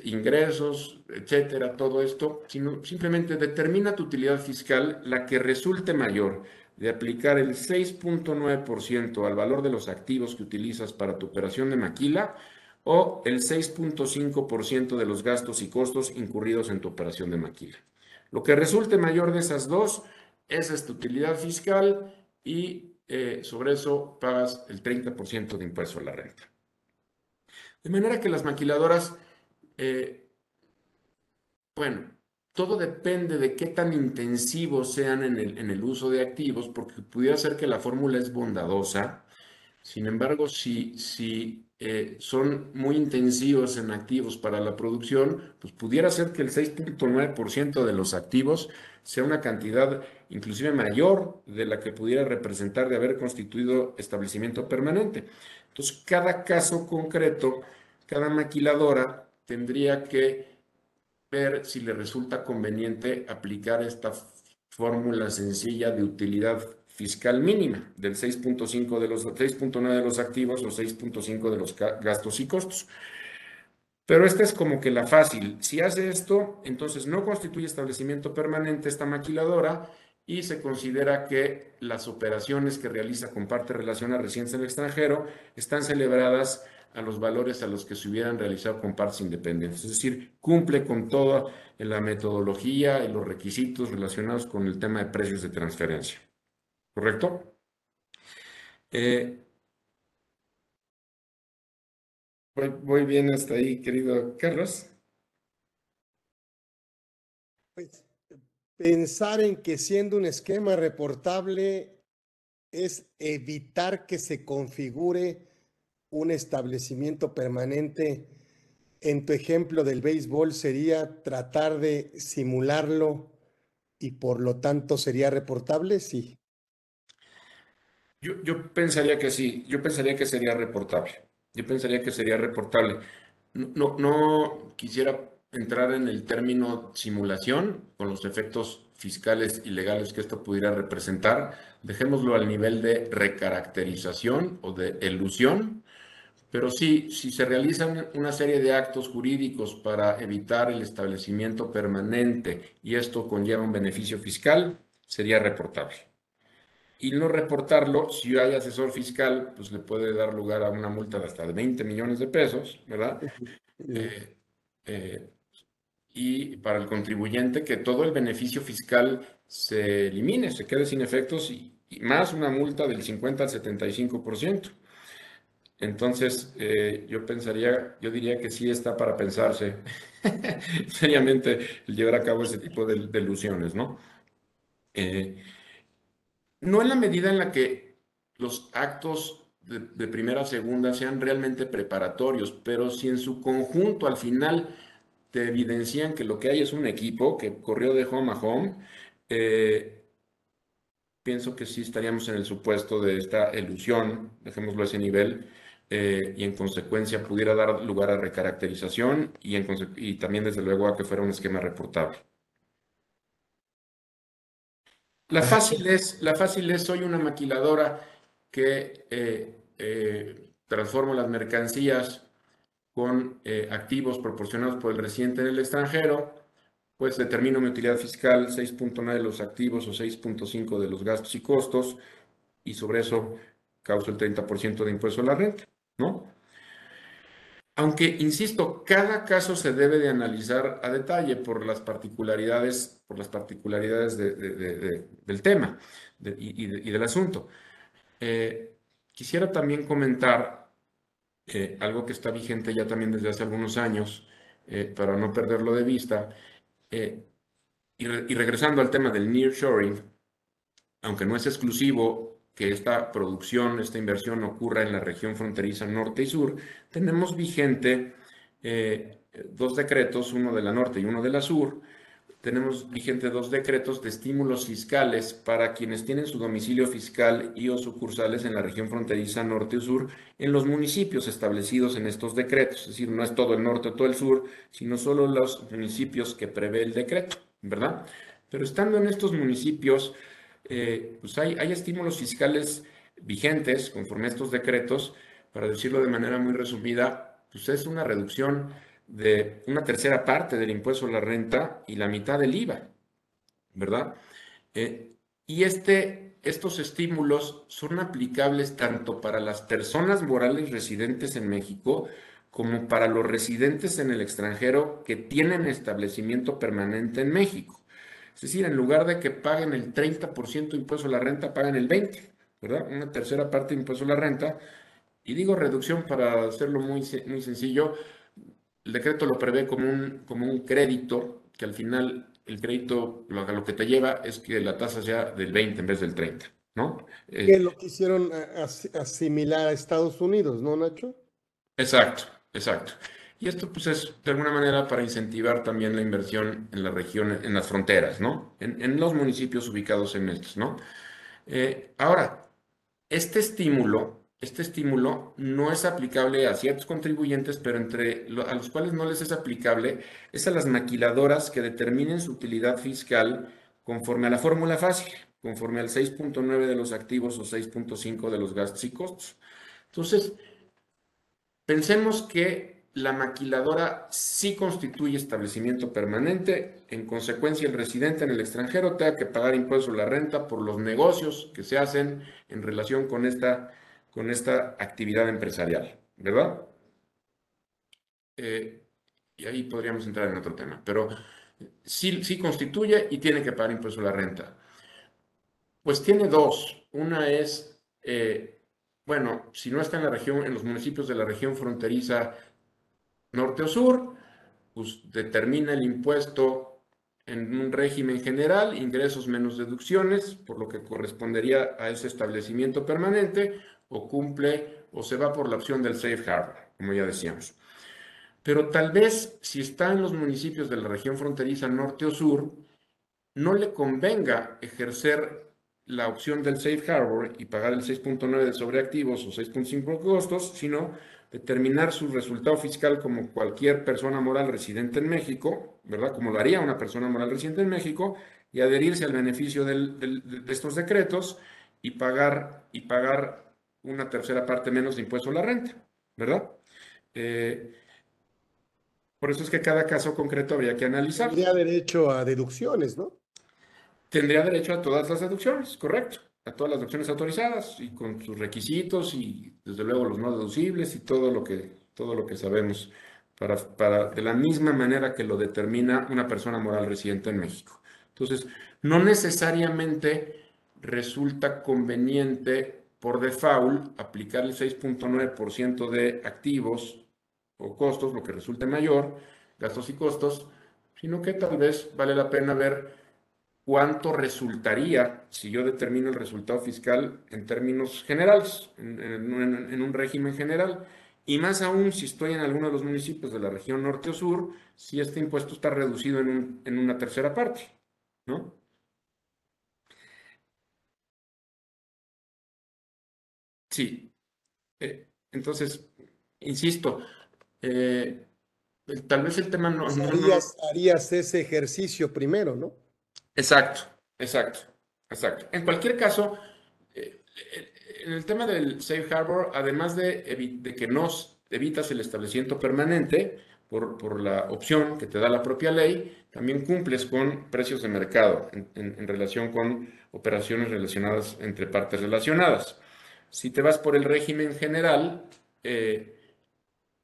ingresos, etcétera, todo esto, sino simplemente determina tu utilidad fiscal, la que resulte mayor, de aplicar el 6.9% al valor de los activos que utilizas para tu operación de maquila o el 6.5% de los gastos y costos incurridos en tu operación de maquila. Lo que resulte mayor de esas dos, es tu utilidad fiscal y eh, sobre eso pagas el 30% de impuesto a la renta. De manera que las maquiladoras, eh, bueno, todo depende de qué tan intensivos sean en el, en el, uso de activos, porque pudiera ser que la fórmula es bondadosa. Sin embargo, si, si eh, son muy intensivos en activos para la producción, pues pudiera ser que el 6.9% de los activos sea una cantidad inclusive mayor de la que pudiera representar de haber constituido establecimiento permanente. Entonces, cada caso concreto, cada maquiladora tendría que ver si le resulta conveniente aplicar esta fórmula sencilla de utilidad fiscal mínima del 6.5 de los 6.9 de los activos o 6.5 de los gastos y costos. Pero esta es como que la fácil. Si hace esto, entonces no constituye establecimiento permanente esta maquiladora y se considera que las operaciones que realiza con parte relacionada a residentes en el extranjero están celebradas a los valores a los que se hubieran realizado con partes independientes. Es decir, cumple con toda la metodología y los requisitos relacionados con el tema de precios de transferencia. ¿Correcto? Eh, Voy, bien hasta ahí, querido Carlos. Pues, pensar en que siendo un esquema reportable es evitar que se configure un establecimiento permanente. En tu ejemplo del béisbol sería tratar de simularlo y por lo tanto sería reportable, sí. Yo, yo pensaría que sí, yo pensaría que sería reportable. Yo pensaría que sería reportable. No, no, quisiera entrar en el término simulación con los efectos fiscales y legales que esto pudiera representar. Dejémoslo al nivel de recaracterización o de elusión. Pero sí, si se realizan una serie de actos jurídicos para evitar el establecimiento permanente y esto conlleva un beneficio fiscal, sería reportable. Y no reportarlo, si hay asesor fiscal, pues le puede dar lugar a una multa de hasta de 20 millones de pesos, ¿verdad? Eh, eh, y para el contribuyente que todo el beneficio fiscal se elimine, se quede sin efectos y, y más una multa del 50 al 75%. Entonces, eh, yo pensaría, yo diría que sí está para pensarse seriamente el llevar a cabo ese tipo de, ilusiones, ¿no? Eh, no en la medida en la que los actos de, primera a segunda sean realmente preparatorios, pero si en su conjunto al final te evidencian que lo que hay es un equipo que corrió de home a home, eh, pienso que sí estaríamos en el supuesto de esta ilusión, dejémoslo a ese nivel, eh, y en consecuencia pudiera dar lugar a recaracterización y también desde luego a que fuera un esquema reportable. La fácil es, la fácil es soy una maquiladora que eh, eh, transformo las mercancías con activos proporcionados por el residente en el extranjero, pues determino mi utilidad fiscal 6.9 de los activos o 6.5 de los gastos y costos y sobre eso causo el 30% de impuesto a la renta. ¿no? Aunque, insisto, cada caso se debe de analizar a detalle por las particularidades, por las particularidades del tema y, del asunto. Eh, quisiera también comentar eh, algo que está vigente ya también desde hace algunos años, eh, para no perderlo de vista, y, y regresando al tema del nearshoring, aunque no es exclusivo que esta producción, esta inversión ocurra en la región fronteriza norte y sur, tenemos vigente eh, dos decretos, uno de la norte y uno de la sur. Tenemos vigente dos decretos de estímulos fiscales para quienes tienen su domicilio fiscal y o sucursales en la región fronteriza norte y sur en los municipios establecidos en estos decretos. Es decir, no es todo el norte o todo el sur, sino solo los municipios que prevé el decreto, ¿verdad? Pero estando en estos municipios, eh, pues hay, hay estímulos fiscales vigentes conforme a estos decretos, para decirlo de manera muy resumida, pues es una reducción de una tercera parte del impuesto a la renta y la mitad del IVA, ¿verdad? Eh, y este, estos estímulos son aplicables tanto para las personas morales residentes en México como para los residentes en el extranjero que tienen establecimiento permanente en México. Es decir, en lugar de que paguen el 30% de impuesto a la renta, pagan el 20%, ¿verdad? Una tercera parte de impuesto a la renta. Y digo reducción para hacerlo muy, muy sencillo. El decreto lo prevé como un, como un crédito, que al final el crédito lo, lo que te lleva es que la tasa sea del 20 en vez del 30, ¿no? Que es lo quisieron asimilar a Estados Unidos, ¿no, Nacho? Exacto, exacto. Y esto pues es de alguna manera para incentivar también la inversión en la región, en las fronteras, ¿no? En, los municipios ubicados en estos, ¿no? Eh, ahora, este estímulo, este estímulo no es aplicable a ciertos contribuyentes, pero entre a los cuales no les es aplicable es a las maquiladoras que determinen su utilidad fiscal conforme a la fórmula fácil, conforme al 6.9 de los activos o 6.5 de los gastos y costos. Entonces, pensemos que la maquiladora sí constituye establecimiento permanente, en consecuencia el residente en el extranjero tenga que pagar impuestos a la renta por los negocios que se hacen en relación con esta, con esta actividad empresarial, ¿verdad? Eh, y ahí podríamos entrar en otro tema, pero sí, sí constituye y tiene que pagar impuestos a la renta. Pues tiene dos. Una es, eh, bueno, si no está en la región, en los municipios de la región fronteriza, norte o sur, pues determina el impuesto en un régimen general, ingresos menos deducciones, por lo que correspondería a ese establecimiento permanente, o cumple o se va por la opción del safe harbor, como ya decíamos. Pero tal vez si está en los municipios de la región fronteriza norte o sur, no le convenga ejercer la opción del safe harbor y pagar el 6.9 de sobreactivos o 6.5 costos, sino determinar su resultado fiscal como cualquier persona moral residente en México, ¿verdad? Como lo haría una persona moral residente en México, y adherirse al beneficio de estos decretos y pagar, y pagar una tercera parte menos de impuesto a la renta, ¿verdad? Eh, por eso es que cada caso concreto habría que analizar. Tendría derecho a deducciones, ¿no? Tendría derecho a todas las deducciones, correcto. A todas las deducciones autorizadas y con sus requisitos y desde luego los no deducibles y todo lo que, todo lo que sabemos para, para, de la misma manera que lo determina una persona moral residente en México. Entonces, no necesariamente resulta conveniente por default aplicar el 6.9% de activos o costos, lo que resulte mayor, gastos y costos, sino que tal vez vale la pena ver cuánto resultaría si yo determino el resultado fiscal en términos generales, en, un régimen general, y más aún si estoy en alguno de los municipios de la región norte o sur, si este impuesto está reducido en, una tercera parte, ¿no? Sí. Eh, entonces, insisto, eh, tal vez el tema no, harías, ese ejercicio primero, ¿no? Exacto, exacto, exacto. En cualquier caso, eh, en el tema del Safe Harbor, además de, de que nos evitas el establecimiento permanente por, por, la opción que te da la propia ley, también cumples con precios de mercado en, en relación con operaciones relacionadas entre partes relacionadas. Si te vas por el régimen general, eh,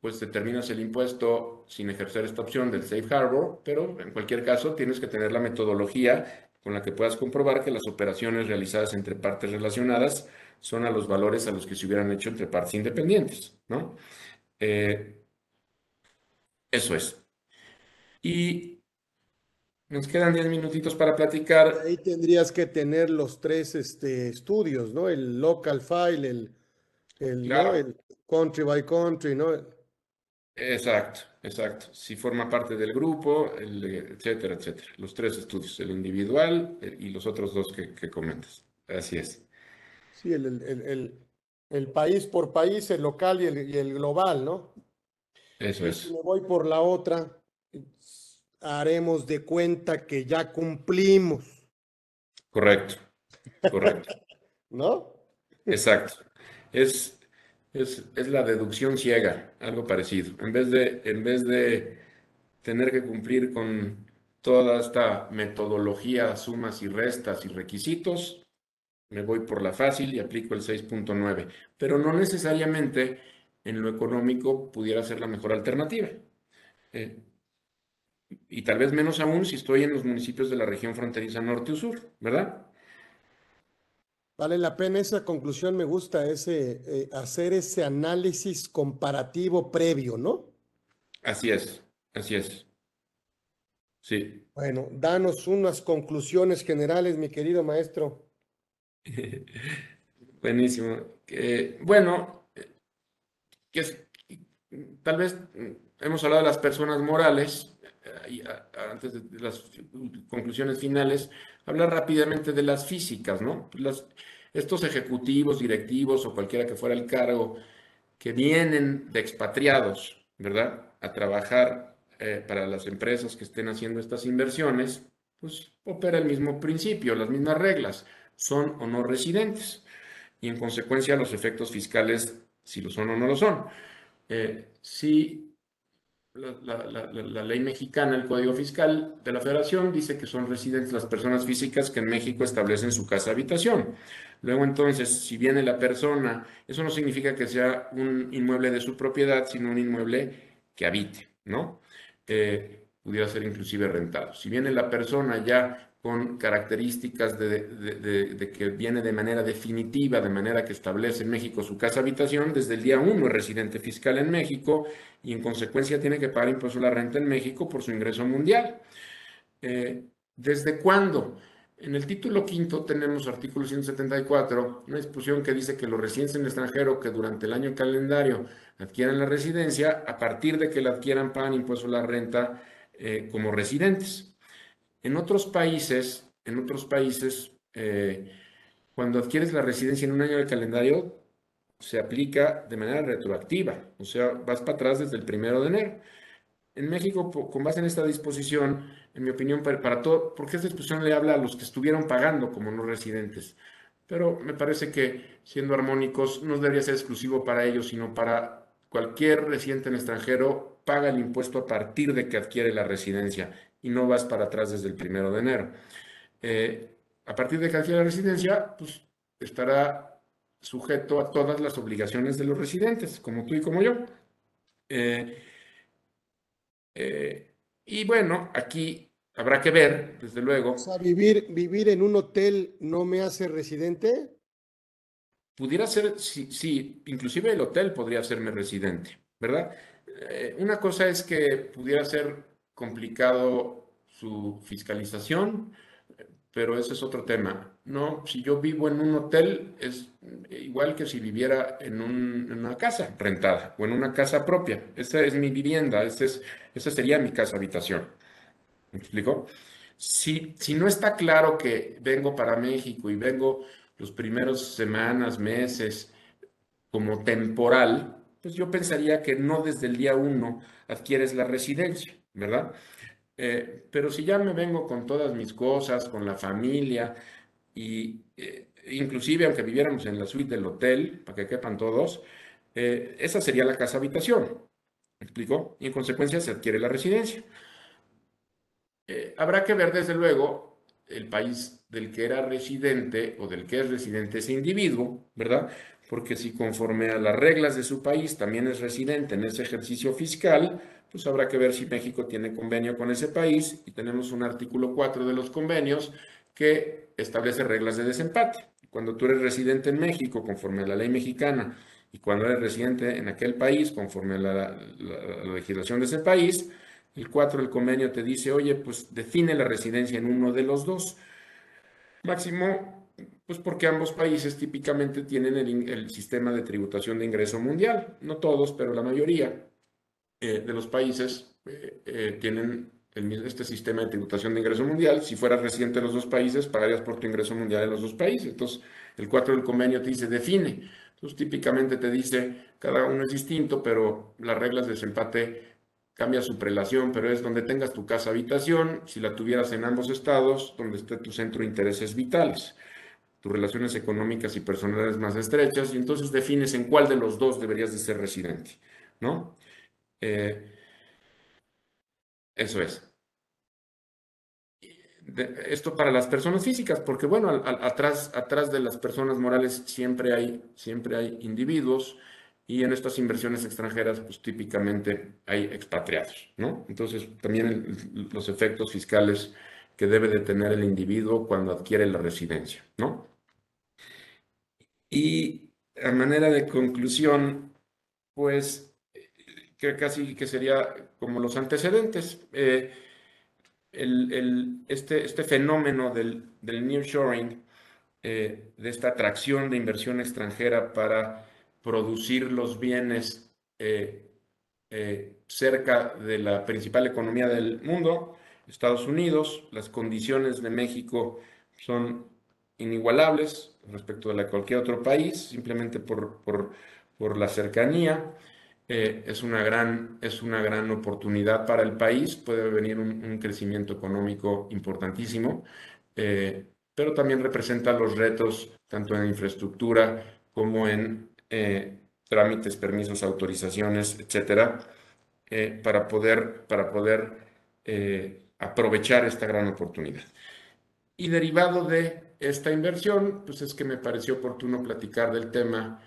pues determinas el impuesto sin ejercer esta opción del safe harbor, pero en cualquier caso tienes que tener la metodología con la que puedas comprobar que las operaciones realizadas entre partes relacionadas son a los valores a los que se hubieran hecho entre partes independientes, ¿no? Eh, eso es. Y nos quedan 10 minutitos para platicar. Ahí tendrías que tener los tres este, estudios, ¿no? El local file, el, el, country by country, ¿no? Exacto, exacto. Si forma parte del grupo, etcétera, etcétera. Los tres estudios, el individual y los otros dos que, comentas. Así es. Sí, el, país por país, el local y el, y el global, ¿no? Eso es. Si me voy por la otra, haremos de cuenta que ya cumplimos. Correcto, correcto. ¿No? Exacto. Es, es, es, la deducción ciega, algo parecido. En vez, de, en vez de tener que cumplir con toda esta metodología, sumas y restas y requisitos, me voy por la fácil y aplico el 6.9. Pero no necesariamente en lo económico pudiera ser la mejor alternativa. Eh, y tal vez menos aún si estoy en los municipios de la región fronteriza norte o sur, ¿verdad? Vale la pena esa conclusión, me gusta ese eh, hacer ese análisis comparativo previo, ¿no? Así es, así es. Sí. Bueno, danos unas conclusiones generales, mi querido maestro. Buenísimo. bueno, que tal vez hemos hablado de las personas morales, antes de las conclusiones finales, hablar rápidamente de las físicas, ¿no? estos ejecutivos, directivos o cualquiera que fuera el cargo que vienen de expatriados, ¿verdad? A trabajar eh, para las empresas que estén haciendo estas inversiones, pues opera el mismo principio, las mismas reglas, son o no residentes y en consecuencia los efectos fiscales, si lo son o no lo son. Eh, si la, ley mexicana, el Código Fiscal de la Federación, dice que son residentes las personas físicas que en México establecen su casa habitación. Luego entonces, si viene la persona, eso no significa que sea un inmueble de su propiedad, sino un inmueble que habite, ¿no? Eh, pudiera ser inclusive rentado. Si viene la persona ya con características de, que viene de manera definitiva, de manera que establece en México su casa habitación, desde el día uno es residente fiscal en México y en consecuencia tiene que pagar impuesto a la renta en México por su ingreso mundial. Eh, ¿Desde cuándo? En el título quinto tenemos artículo 174, una disposición que dice que los residentes en el extranjero que durante el año calendario adquieran la residencia, a partir de que la adquieran pagan impuesto a la renta eh, como residentes. En otros países, en otros países, eh, cuando adquieres la residencia en un año de calendario, se aplica de manera retroactiva, o sea, vas para atrás desde el primero de enero. En México, con base en esta disposición, en mi opinión, para, todo, porque esta disposición le habla a los que estuvieron pagando como no residentes, pero me parece que siendo armónicos no debería ser exclusivo para ellos, sino para cualquier residente en extranjero paga el impuesto a partir de que adquiere la residencia y no vas para atrás desde el primero de enero. Eh, a partir de que adquiere la residencia, pues estará sujeto a todas las obligaciones de los residentes, como tú y como yo. Eh, eh, y bueno, aquí habrá que ver, desde luego. O sea, vivir, vivir en un hotel no me hace residente. Pudiera ser, sí, sí, inclusive el hotel podría hacerme residente, ¿verdad? Eh, una cosa es que pudiera ser complicado su fiscalización, pero ese es otro tema. No, si yo vivo en un hotel es igual que si viviera en, una casa rentada o en una casa propia. Esa es mi vivienda, esa, es, esa sería mi casa habitación. ¿Me explico? Si, si no está claro que vengo para México y vengo los primeros semanas, meses como temporal, pues yo pensaría que no desde el día uno adquieres la residencia, ¿verdad? Eh, pero si ya me vengo con todas mis cosas, con la familia, y eh, inclusive aunque viviéramos en la suite del hotel, para que quepan todos, eh, esa sería la casa habitación. ¿Me explico? Y en consecuencia se adquiere la residencia. habrá que ver desde luego el país del que era residente o del que es residente ese individuo, ¿verdad? Porque si conforme a las reglas de su país también es residente en ese ejercicio fiscal, pues habrá que ver si México tiene convenio con ese país y tenemos un artículo 4 de los convenios que establece reglas de desempate. Cuando tú eres residente en México conforme a la ley mexicana y cuando eres residente en aquel país conforme a la, legislación de ese país, el 4 del convenio te dice, oye, pues define la residencia en uno de los dos. Máximo, pues porque ambos países típicamente tienen el, el sistema de tributación de ingreso mundial. No todos, pero la mayoría. Eh, de los países eh, eh, tienen este sistema de tributación de ingreso mundial. Si fueras residente de los dos países, pagarías por tu ingreso mundial en los dos países. Entonces, el 4 del convenio te dice, define. Entonces, típicamente te dice, cada uno es distinto, pero las reglas de desempate cambia su prelación, pero es donde tengas tu casa habitación, si la tuvieras en ambos estados, donde esté tu centro de intereses vitales, tus relaciones económicas y personales más estrechas, y entonces defines en cuál de los dos deberías de ser residente, ¿no? Eh, eso es. esto para las personas físicas, porque bueno, atrás, atrás de las personas morales siempre hay, siempre hay individuos y en estas inversiones extranjeras, pues típicamente hay expatriados, ¿no? Entonces, también los efectos fiscales que debe de tener el individuo cuando adquiere la residencia, ¿no? Y a manera de conclusión, pues que casi que sería como los antecedentes. Eh, el, este, este, fenómeno del, del nearshoring, eh, de esta atracción de inversión extranjera para producir los bienes eh, cerca de la principal economía del mundo, Estados Unidos, las condiciones de México son inigualables respecto de cualquier otro país, simplemente por, por, por la cercanía. Eh, es, una gran, es una gran oportunidad para el país, puede venir un, crecimiento económico importantísimo, eh, pero también representa los retos tanto en infraestructura como en eh, trámites, permisos, autorizaciones, etcétera, para poder, para poder aprovechar esta gran oportunidad. Y derivado de esta inversión, pues es que me pareció oportuno platicar del tema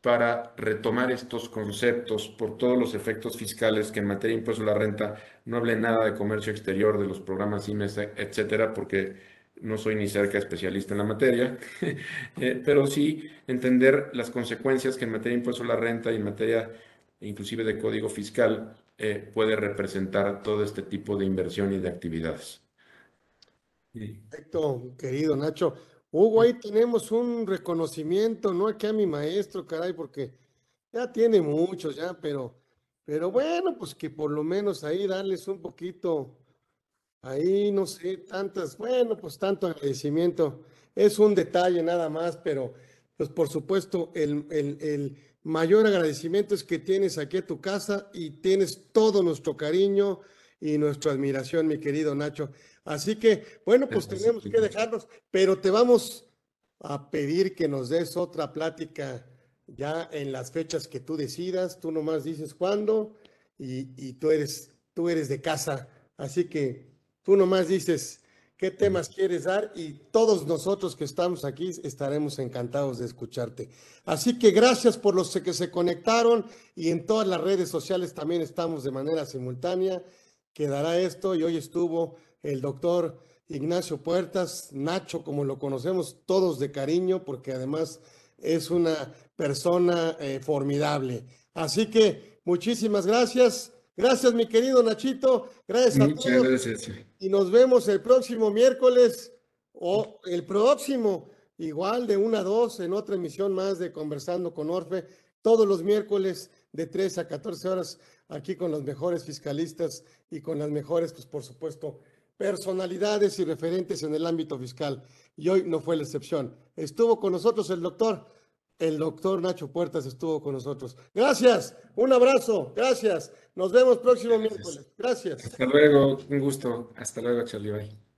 para retomar estos conceptos por todos los efectos fiscales que en materia de impuesto a la renta no hable nada de comercio exterior, de los programas IMES, etcétera, porque no soy ni cerca especialista en la materia, eh, pero sí entender las consecuencias que en materia de impuesto a la renta y en materia inclusive de código fiscal eh, puede representar todo este tipo de inversión y de actividades. Perfecto, querido Nacho. Hugo, ahí tenemos un reconocimiento, no aquí a mi maestro, caray, porque ya tiene muchos ya, pero, pero bueno, pues que por lo menos ahí darles un poquito, ahí no sé, tantas, bueno, pues tanto agradecimiento. Es un detalle nada más, pero pues por supuesto el, el, el mayor agradecimiento es que tienes aquí a tu casa y tienes todo nuestro cariño y nuestra admiración, mi querido Nacho. Así que, bueno, pues Gracias, tenemos que dejarnos, pero te vamos a pedir que nos des otra plática ya en las fechas que tú decidas. Tú nomás dices cuándo y, y tú eres, tú eres de casa. Así que tú nomás dices qué temas quieres dar y todos nosotros que estamos aquí estaremos encantados de escucharte. Así que gracias por los que se conectaron y en todas las redes sociales también estamos de manera simultánea. Quedará esto y hoy estuvo el doctor Ignacio Puertas, Nacho, como lo conocemos todos de cariño, porque además es una persona eh, formidable. Así que muchísimas gracias. Gracias, mi querido Nachito. Gracias a Muchas todos gracias. y nos vemos el próximo miércoles o el próximo, igual de una a dos, en otra emisión más de Conversando con Orfe, todos los miércoles de 3 a 14 horas, aquí con los mejores fiscalistas y con las mejores, pues por supuesto, personalidades y referentes en el ámbito fiscal. Y hoy no fue la excepción. Estuvo con nosotros el doctor, el doctor Nacho Puertas estuvo con nosotros. Gracias, un abrazo, gracias. Nos vemos próximo Gracias. miércoles. Gracias. Hasta luego, un gusto. Hasta luego, Charlie. Bye.